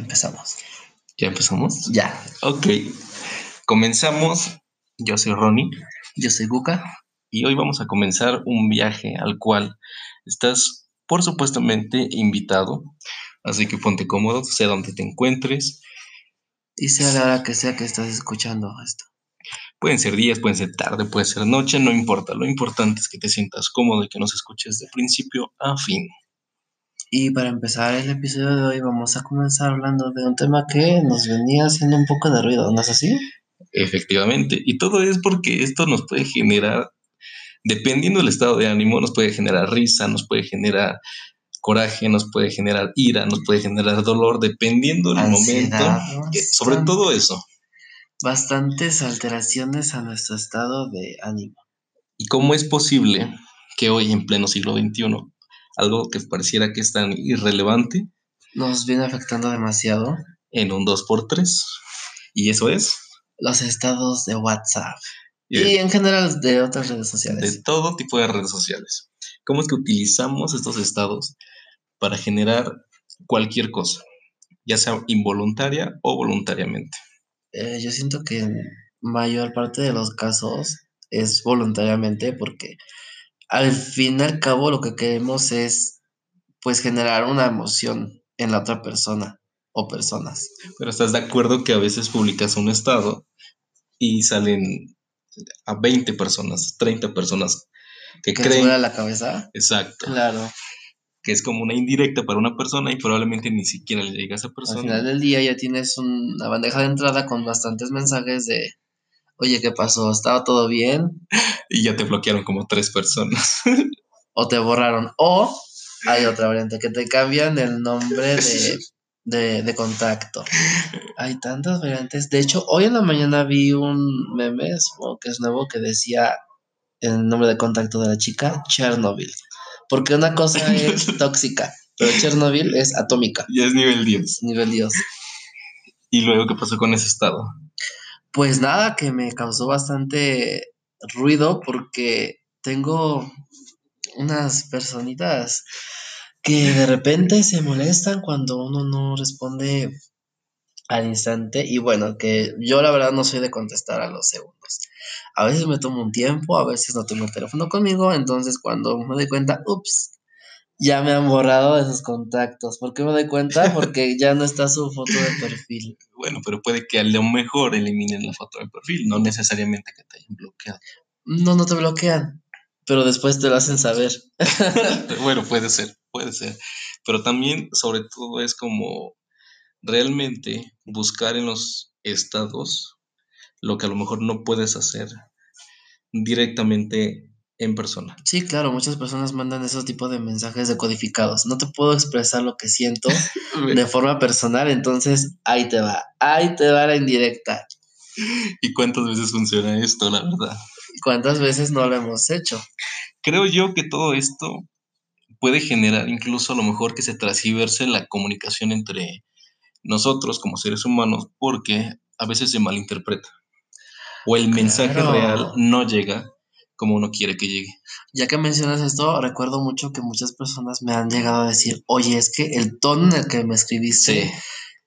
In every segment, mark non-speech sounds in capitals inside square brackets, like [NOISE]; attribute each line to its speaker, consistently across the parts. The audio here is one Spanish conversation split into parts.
Speaker 1: Empezamos.
Speaker 2: ¿Ya empezamos?
Speaker 1: Ya.
Speaker 2: Ok. Comenzamos. Yo soy Ronnie
Speaker 1: Yo soy Guka.
Speaker 2: y hoy vamos a comenzar un viaje al cual estás, por supuestamente, invitado. Así que ponte cómodo, sea donde te encuentres.
Speaker 1: Y sea la hora que sea que estás escuchando esto.
Speaker 2: Pueden ser días, pueden ser tarde, puede ser noche, no importa. Lo importante es que te sientas cómodo y que nos escuches de principio a fin.
Speaker 1: Y para empezar el episodio de hoy vamos a comenzar hablando de un tema que nos venía haciendo un poco de ruido, ¿no es así?
Speaker 2: Efectivamente. Y todo es porque esto nos puede generar, dependiendo del estado de ánimo, nos puede generar risa, nos puede generar coraje, nos puede generar ira, nos puede generar dolor, dependiendo del momento. que- sobre todo eso.
Speaker 1: Bastantes alteraciones a nuestro estado de ánimo.
Speaker 2: ¿Y cómo es posible que hoy, en pleno siglo XXI, algo que pareciera que es tan irrelevante,
Speaker 1: Nos viene afectando demasiado
Speaker 2: en un 2x3? Y eso es
Speaker 1: los estados de WhatsApp. Y en general de otras redes
Speaker 2: de
Speaker 1: sociales.
Speaker 2: todo tipo de redes sociales. ¿Cómo es que utilizamos estos estados para generar cualquier cosa, ya sea involuntaria o voluntariamente?
Speaker 1: Eh, yo siento que en mayor parte de los casos es voluntariamente porque al fin y al cabo lo que queremos es pues generar una emoción en la otra persona o personas.
Speaker 2: Pero estás de acuerdo que a veces publicas un estado y salen a 20 personas, 30 personas que
Speaker 1: ¿Que
Speaker 2: creen,
Speaker 1: la cabeza?
Speaker 2: exacto,
Speaker 1: Claro.
Speaker 2: que es como una indirecta para una persona y probablemente ni siquiera le llega a esa
Speaker 1: Al
Speaker 2: persona.
Speaker 1: final del día ya tienes una bandeja de entrada con bastantes mensajes de, oye, ¿qué pasó? ¿Estaba todo bien? [LAUGHS]
Speaker 2: Y ya te bloquearon como tres personas. [LAUGHS]
Speaker 1: O te borraron. O hay otra variante que te cambian el nombre de, de, de contacto. Hay tantas variantes. De hecho, hoy en la mañana vi un meme, que es nuevo, que decía el nombre de contacto de la chica, Chernobyl. Porque una cosa [LAUGHS] es tóxica, pero Chernobyl es atómica,
Speaker 2: ya es nivel 10.
Speaker 1: nivel Dios.
Speaker 2: ¿Y luego qué pasó con ese estado?
Speaker 1: Pues nada, que me causó bastante ruido porque tengo unas personitas que de repente se molestan cuando uno no responde al instante y bueno, que yo la verdad no soy de contestar a los segundos. A veces me tomo un tiempo, a veces no tengo el teléfono conmigo, entonces cuando me doy cuenta, ups, ya me han borrado de esos contactos. ¿Por qué me doy cuenta? [LAUGHS] Porque ya no está su foto de perfil.
Speaker 2: Bueno, pero puede que a lo mejor eliminen la foto del perfil, no necesariamente que te hayan bloqueado.
Speaker 1: No, no te bloquean, pero después te lo hacen saber. [LAUGHS]
Speaker 2: bueno, puede ser, puede ser. Pero también, sobre todo, es como realmente buscar en los estados lo que a lo mejor no puedes hacer directamente en persona.
Speaker 1: Sí, claro, muchas personas mandan esos tipos de mensajes decodificados. No te puedo expresar lo que siento [LAUGHS] de forma personal, entonces ahí te va, ahí te va la indirecta.
Speaker 2: ¿Y cuántas veces funciona esto, la verdad?
Speaker 1: ¿Cuántas veces no lo hemos hecho?
Speaker 2: Creo yo que todo esto puede generar incluso a lo mejor que se transgiverse la comunicación entre nosotros como seres humanos porque a veces se malinterpreta o el mensaje
Speaker 1: Claro.
Speaker 2: real no llega como uno quiere que llegue.
Speaker 1: Ya que mencionas esto, recuerdo mucho que muchas personas me han llegado a decir, oye, es que el tono en el que me escribiste,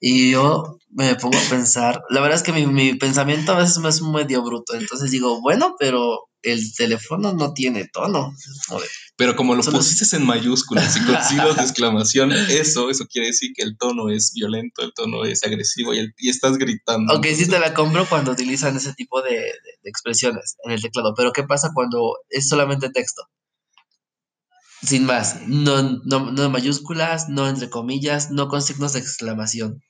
Speaker 1: y yo me pongo a pensar, la verdad es que mi, mi pensamiento a veces me es medio bruto, entonces digo, bueno, pero el teléfono no tiene tono.
Speaker 2: Pero como lo
Speaker 1: Solo-
Speaker 2: pusiste en mayúsculas y con [LAUGHS] signos de exclamación, eso, eso quiere decir que el tono es violento, el tono es agresivo y, el- y estás gritando.
Speaker 1: Ok, sí te la compro cuando utilizan ese tipo de, de- de expresiones en el teclado, pero ¿qué pasa cuando es solamente texto? Sin más, no, no, no mayúsculas, no entre comillas, no con signos de exclamación.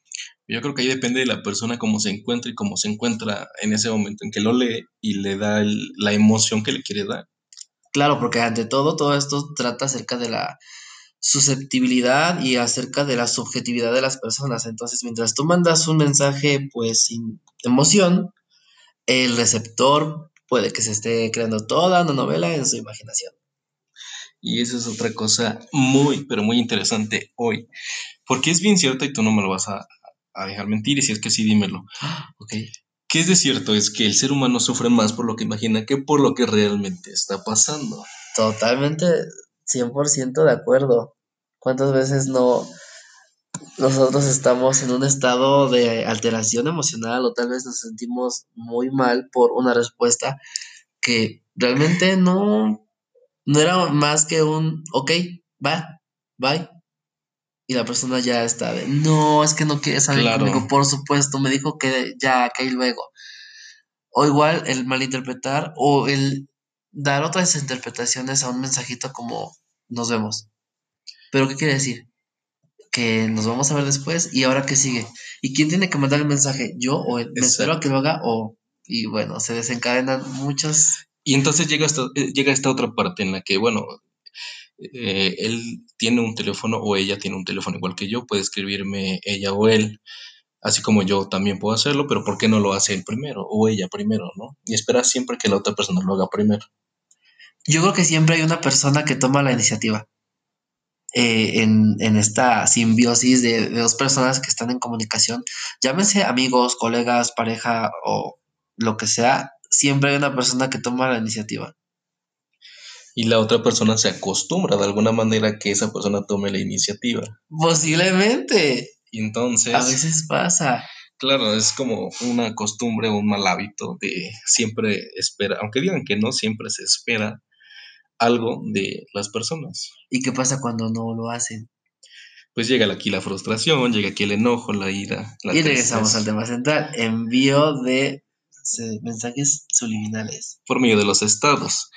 Speaker 2: Yo creo que ahí depende de la persona cómo se encuentra y cómo se encuentra en ese momento en que lo lee y le da el- la emoción que le quiere dar.
Speaker 1: Claro, porque ante todo, todo esto trata acerca de la susceptibilidad y acerca de la subjetividad de las personas. Entonces, mientras tú mandas un mensaje, pues, sin emoción, el receptor puede que se esté creando toda una novela en su imaginación.
Speaker 2: Y eso es otra cosa muy, pero muy interesante hoy. Porque es bien cierto y tú no me lo vas a, a dejar mentir y si es que sí, dímelo. [GASPS]
Speaker 1: Ok.
Speaker 2: ¿Qué es de cierto? Es que el ser humano sufre más por lo que imagina que por lo que realmente está pasando.
Speaker 1: Totalmente 100% de acuerdo. ¿Cuántas veces no nosotros estamos en un estado de alteración emocional o tal vez nos sentimos muy mal por una respuesta que realmente no, no era más que un, ok, va, bye. Y la persona ya está de, no, es que no quiere salir conmigo, por supuesto, me dijo que ya, que luego. O igual el malinterpretar o el dar otras interpretaciones a un mensajito como nos vemos. Pero ¿qué quiere decir? Que nos vamos a ver después y ahora qué sigue. ¿Y quién tiene que mandar el mensaje? ¿Yo o él? ¿Me espero a que lo haga o...? Y bueno, se desencadenan muchas...
Speaker 2: Y entonces llega esta, eh, llega esta otra parte en la que, bueno, eh, él tiene un teléfono o ella tiene un teléfono igual que yo, puede escribirme ella o él, así como yo también puedo hacerlo, pero ¿por qué no lo hace él primero o ella primero, no? Y espera siempre que la otra persona lo haga primero.
Speaker 1: Yo creo que siempre hay una persona que toma la iniciativa. Eh, en, esta simbiosis de, dos personas que están en comunicación, llámense amigos, colegas, pareja o lo que sea, siempre hay una persona que toma la iniciativa.
Speaker 2: Y la otra persona se acostumbra de alguna manera a que esa persona tome la iniciativa.
Speaker 1: Posiblemente.
Speaker 2: entonces...
Speaker 1: A veces pasa.
Speaker 2: Claro, es como una costumbre o un mal hábito de siempre esperar, aunque digan que no, siempre se espera algo de las personas.
Speaker 1: ¿Y qué pasa cuando no lo hacen?
Speaker 2: Pues llega aquí la frustración, llega aquí el enojo, la ira.
Speaker 1: La y regresamos al tema central, envío de mensajes subliminales.
Speaker 2: Por medio de los estados.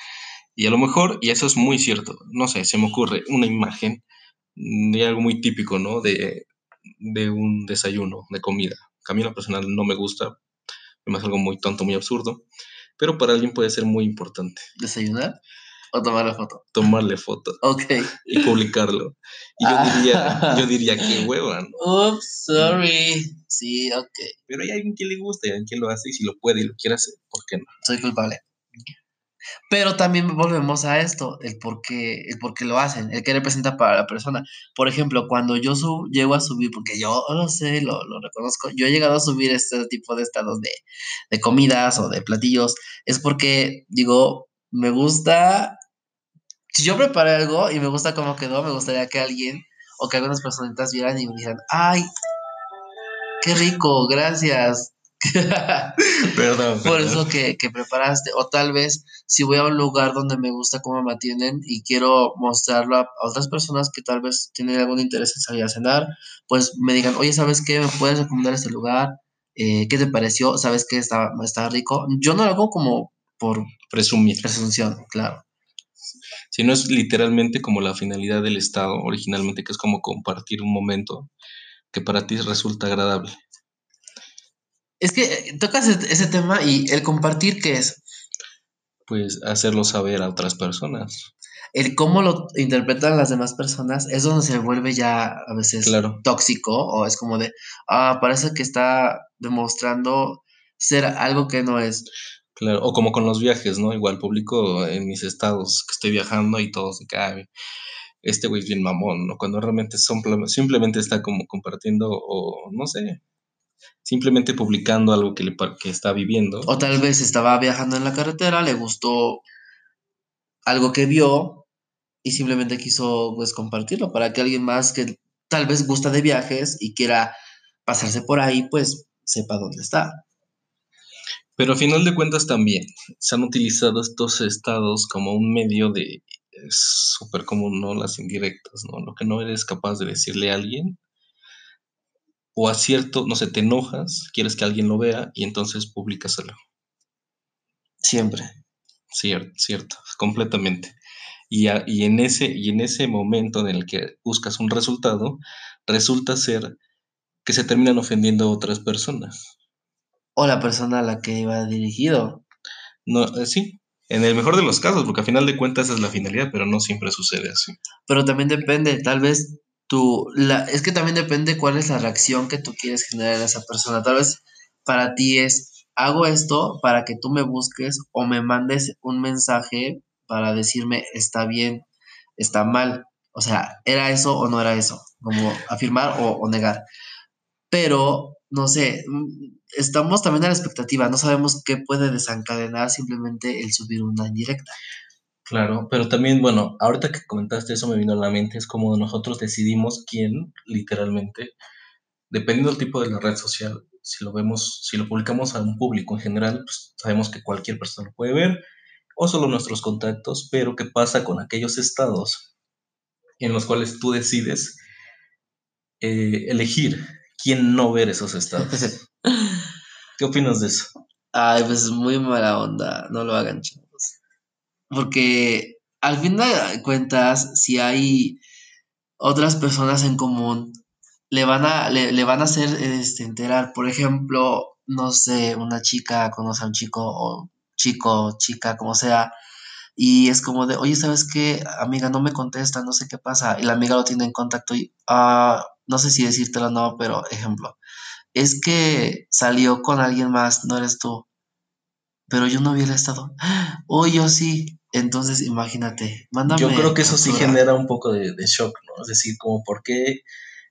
Speaker 2: Y a lo mejor, y eso es muy cierto, no sé, se me ocurre una imagen de algo muy típico, ¿no? De, de un desayuno, de comida. a mí en lo personal no me gusta, es algo muy tonto, muy absurdo, pero para alguien puede ser muy importante.
Speaker 1: ¿Desayunar? ¿O tomarle foto?
Speaker 2: Tomarle foto.
Speaker 1: Ok.
Speaker 2: Y publicarlo. Y yo ah. diría, yo diría que hueva, ¿no?
Speaker 1: Oops, sorry. Sí, ok.
Speaker 2: Pero hay alguien que le gusta, hay alguien que lo hace y si lo puede y lo quiere hacer, ¿por qué no?
Speaker 1: Soy culpable. Pero también volvemos a esto, el por qué, el por qué lo hacen, el que representa para la persona. Por ejemplo, cuando yo sub, llego a subir, porque yo lo sé, lo, lo, reconozco, yo he llegado a subir este tipo de estados de, de comidas o de platillos, es porque digo, me gusta si yo preparé algo y me gusta cómo quedó, me gustaría que alguien o que algunas personitas vieran y me dijeran, ay, qué rico, gracias. [LAUGHS]
Speaker 2: perdón,
Speaker 1: Por eso que, que, preparaste. O tal vez si voy a un lugar donde me gusta cómo me atienden y quiero mostrarlo a otras personas que tal vez tienen algún interés en salir a cenar, pues me digan, oye, ¿sabes qué? ¿Me puedes recomendar este lugar? Eh, ¿Qué te pareció? ¿Sabes qué? Está, está rico. Yo no lo hago como por
Speaker 2: presumir.
Speaker 1: Presunción, claro
Speaker 2: no es literalmente como la finalidad del Estado originalmente, que es como compartir un momento que para ti resulta agradable.
Speaker 1: Es que eh, tocas ese tema y el compartir, ¿qué es?
Speaker 2: Pues hacerlo saber a otras personas.
Speaker 1: El cómo lo interpretan las demás personas es donde se vuelve ya a veces tóxico o es como de, ah, parece que está demostrando ser algo que no es.
Speaker 2: Claro, o como con los viajes, ¿no? Igual publico en mis estados que estoy viajando y todos se caen. Este güey es bien mamón, ¿no? Cuando realmente son, simplemente está como compartiendo o no sé, simplemente publicando algo que, le, que está viviendo.
Speaker 1: O tal vez estaba viajando en la carretera, le gustó algo que vio y simplemente quiso pues compartirlo para que alguien más que tal vez gusta de viajes y quiera pasarse por ahí, pues sepa dónde está.
Speaker 2: Pero a final de cuentas también se han utilizado estos estados como un medio de súper común, ¿no? Las indirectas, ¿no? Lo que no eres capaz de decirle a alguien. O a cierto, no sé, te enojas, quieres que alguien lo vea y entonces publicaselo.
Speaker 1: Siempre.
Speaker 2: Cierto, cierto, completamente. Y, y, en ese, y en ese momento en el que buscas un resultado, resulta ser que se terminan ofendiendo a otras personas
Speaker 1: o la persona a la que iba dirigido.
Speaker 2: No, eh, sí, en el mejor de los casos, porque a final de cuentas esa es la finalidad, pero no siempre sucede así.
Speaker 1: Pero también depende, tal vez tú, la, es que también depende cuál es la reacción que tú quieres generar en esa persona. Tal vez para ti es, hago esto para que tú me busques o me mandes un mensaje para decirme está bien, está mal. O sea, ¿era eso o no era eso? Como afirmar o, o negar. Pero no sé, mm, estamos también a la expectativa, no sabemos qué puede desencadenar simplemente el subir una indirecta.
Speaker 2: Claro, pero también, bueno, ahorita que comentaste eso me vino a la mente, es como nosotros decidimos quién, literalmente, dependiendo del tipo de la red social, si lo vemos, si lo publicamos a un público en general, pues sabemos que cualquier persona lo puede ver, o solo nuestros contactos, pero ¿qué pasa con aquellos estados en los cuales tú decides eh, elegir quién no ver esos estados? [LAUGHS] ¿Qué opinas de eso?
Speaker 1: Ay, pues es muy mala onda, no lo hagan. Porque al fin de cuentas, si hay otras personas en común, le van a, le, le van a hacer este, enterar. Por ejemplo, no sé, una chica conoce a un chico o chico, chica, como sea, y es como de, oye, ¿sabes qué? Amiga, no me contesta, no sé qué pasa. Y la amiga lo tiene en contacto y, ah, no sé si decírtelo o no, pero ejemplo, es que salió con alguien más, no eres tú. Pero yo no vi el estado. Oh, yo sí. Entonces, imagínate, mándame.
Speaker 2: Yo creo que eso sí genera un poco de, de shock, ¿no? Es decir, como por qué,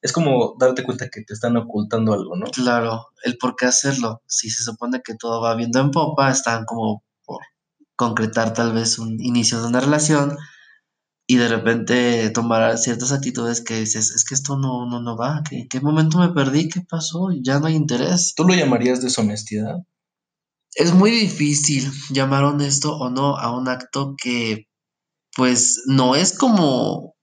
Speaker 2: es como darte cuenta que te están ocultando algo, ¿no?
Speaker 1: Claro, el por qué hacerlo. Si se supone que todo va viendo en popa, están como por concretar tal vez un inicio de una relación y de repente tomar ciertas actitudes que dices, es que esto no, no, no va, ¿qué, qué momento me perdí? ¿Qué pasó? Ya no hay interés.
Speaker 2: ¿Tú lo llamarías deshonestidad?
Speaker 1: Es muy difícil llamar honesto o no a un acto que pues no es como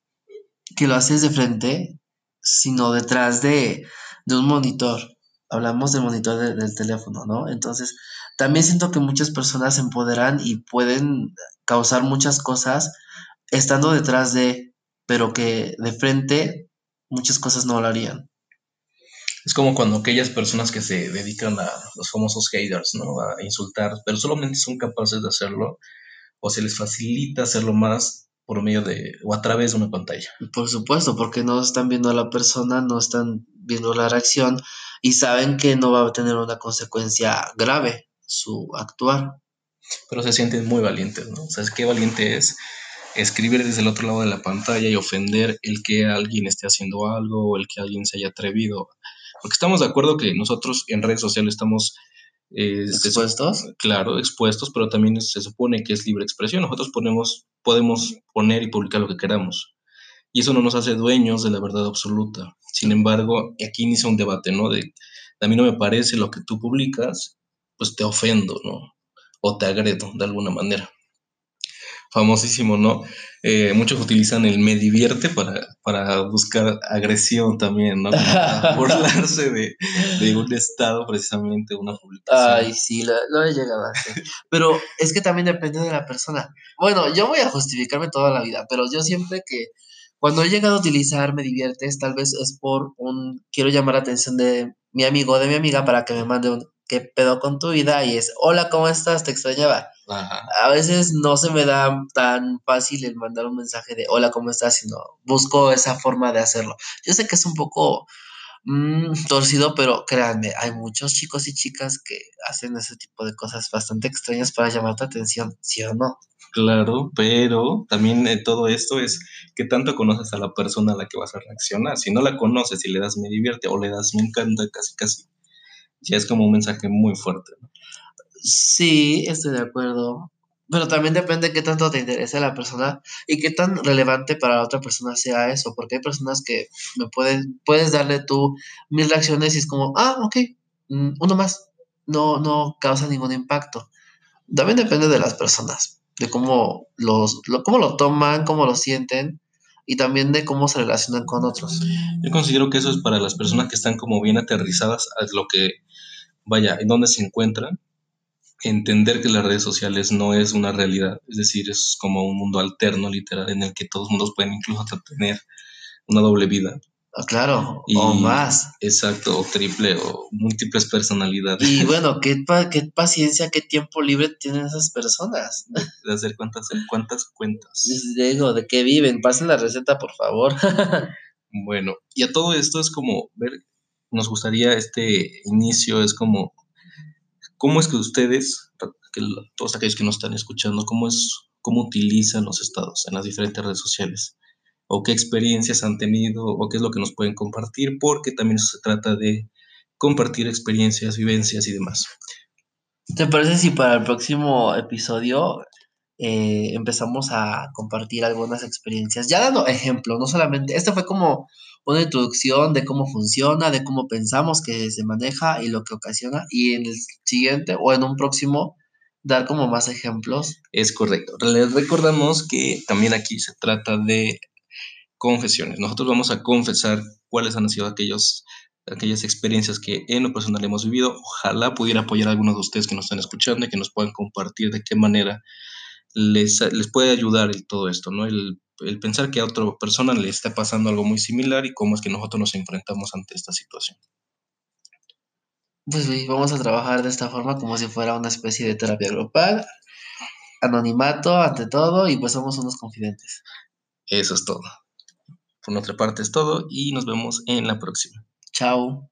Speaker 1: que lo haces de frente, sino detrás de, de un monitor. Hablamos del monitor de- del teléfono, ¿no? Entonces, también siento que muchas personas se empoderan y pueden causar muchas cosas estando detrás de, pero que de frente muchas cosas no lo harían.
Speaker 2: Es como cuando aquellas personas que se dedican a los famosos haters, ¿no? A insultar, pero solamente son capaces de hacerlo o se les facilita hacerlo más por medio de o a través de una pantalla.
Speaker 1: Por supuesto, porque no están viendo a la persona, no están viendo la reacción y saben que no va a tener una consecuencia grave su actuar.
Speaker 2: Pero se sienten muy valientes, ¿no? O sea, qué valiente es escribir desde el otro lado de la pantalla y ofender el que alguien esté haciendo algo o el que alguien se haya atrevido. Porque estamos de acuerdo que nosotros en redes sociales estamos eh,
Speaker 1: ¿Expuestos?
Speaker 2: claro, expuestos, pero también se supone que es libre expresión. Nosotros ponemos, podemos poner y publicar lo que queramos. Y eso no nos hace dueños de la verdad absoluta. Sin embargo, aquí inicia un debate, ¿no? De, a mí no me parece lo que tú publicas, pues te ofendo, ¿no? O te agredo de alguna manera. Famosísimo, ¿no? Eh, muchos utilizan el me divierte para, para buscar agresión también, ¿no? Para [LAUGHS] burlarse de, de un estado, precisamente, una publicación.
Speaker 1: Ay, sí, lo, lo he llegado a hacer. Pero es que también depende de la persona. Bueno, yo voy a justificarme toda la vida, pero yo siempre que cuando he llegado a utilizar me diviertes, tal vez es por un quiero llamar la atención de mi amigo o de mi amiga para que me mande un ¿qué pedo con tu vida? Y es hola, ¿cómo estás? Te extrañaba.
Speaker 2: Ajá.
Speaker 1: A veces no se me da tan fácil el mandar un mensaje de hola, ¿cómo estás? Sino busco esa forma de hacerlo. Yo sé que es un poco mm, torcido, pero créanme, hay muchos chicos y chicas que hacen ese tipo de cosas bastante extrañas para llamar tu atención, ¿sí o no?
Speaker 2: Claro, pero también eh, todo esto es que tanto conoces a la persona a la que vas a reaccionar. Si no la conoces y le das me divierte o le das me encanta, casi casi, ya es como un mensaje muy fuerte. ¿no?
Speaker 1: Sí, estoy de acuerdo. Pero también depende de qué tanto te interese la persona y qué tan relevante para la otra persona sea eso, porque hay personas que me pueden, puedes darle tú mil reacciones y es como, ah, ok, mm, uno más, no, no causa ningún impacto. También depende de las personas, de cómo los, lo, cómo lo toman, cómo lo sienten y también de cómo se relacionan con otros.
Speaker 2: Yo considero que eso es para las personas que están como bien aterrizadas a lo que, vaya, en dónde se encuentran, entender que las redes sociales no es una realidad, es decir, es como un mundo alterno, literal, en el que todos mundos pueden incluso tener una doble vida.
Speaker 1: Ah, Claro,
Speaker 2: Y-
Speaker 1: o más.
Speaker 2: Exacto, o triple o múltiples personalidades.
Speaker 1: Y [LAUGHS] bueno, ¿qué, pa- qué paciencia, qué tiempo libre tienen esas personas.
Speaker 2: de hacer cuántas, cuántas cuentas.
Speaker 1: Digo, ¿de qué viven? Pasen la receta, por favor. [LAUGHS]
Speaker 2: Bueno, y a todo esto es como ver, nos gustaría este inicio, es como, ¿cómo es que ustedes, todos aquellos que nos están escuchando, cómo es, cómo utilizan los estados en las diferentes redes sociales? ¿O qué experiencias han tenido? ¿O qué es lo que nos pueden compartir? Porque también se trata de compartir experiencias, vivencias y demás.
Speaker 1: ¿Te parece si para el próximo episodio eh, empezamos a compartir algunas experiencias, ya dando ejemplo, no solamente, este fue como una introducción de cómo funciona, de cómo pensamos que se maneja y lo que ocasiona, y en el siguiente o en un próximo dar como más ejemplos.
Speaker 2: Es correcto. Les recordamos que también aquí se trata de confesiones. Nosotros vamos a confesar cuáles han sido aquellas experiencias que en lo personal hemos vivido. Ojalá pudiera apoyar a algunos de ustedes que nos están escuchando y que nos puedan compartir de qué manera les, les puede ayudar el, todo esto, ¿no? El, el pensar que a otra persona le está pasando algo muy similar y cómo es que nosotros nos enfrentamos ante esta situación.
Speaker 1: Pues vamos a trabajar de esta forma como si fuera una especie de terapia grupal, anonimato ante todo y pues somos unos confidentes.
Speaker 2: Eso es todo. Por nuestra parte es todo y nos vemos en la próxima.
Speaker 1: Chao.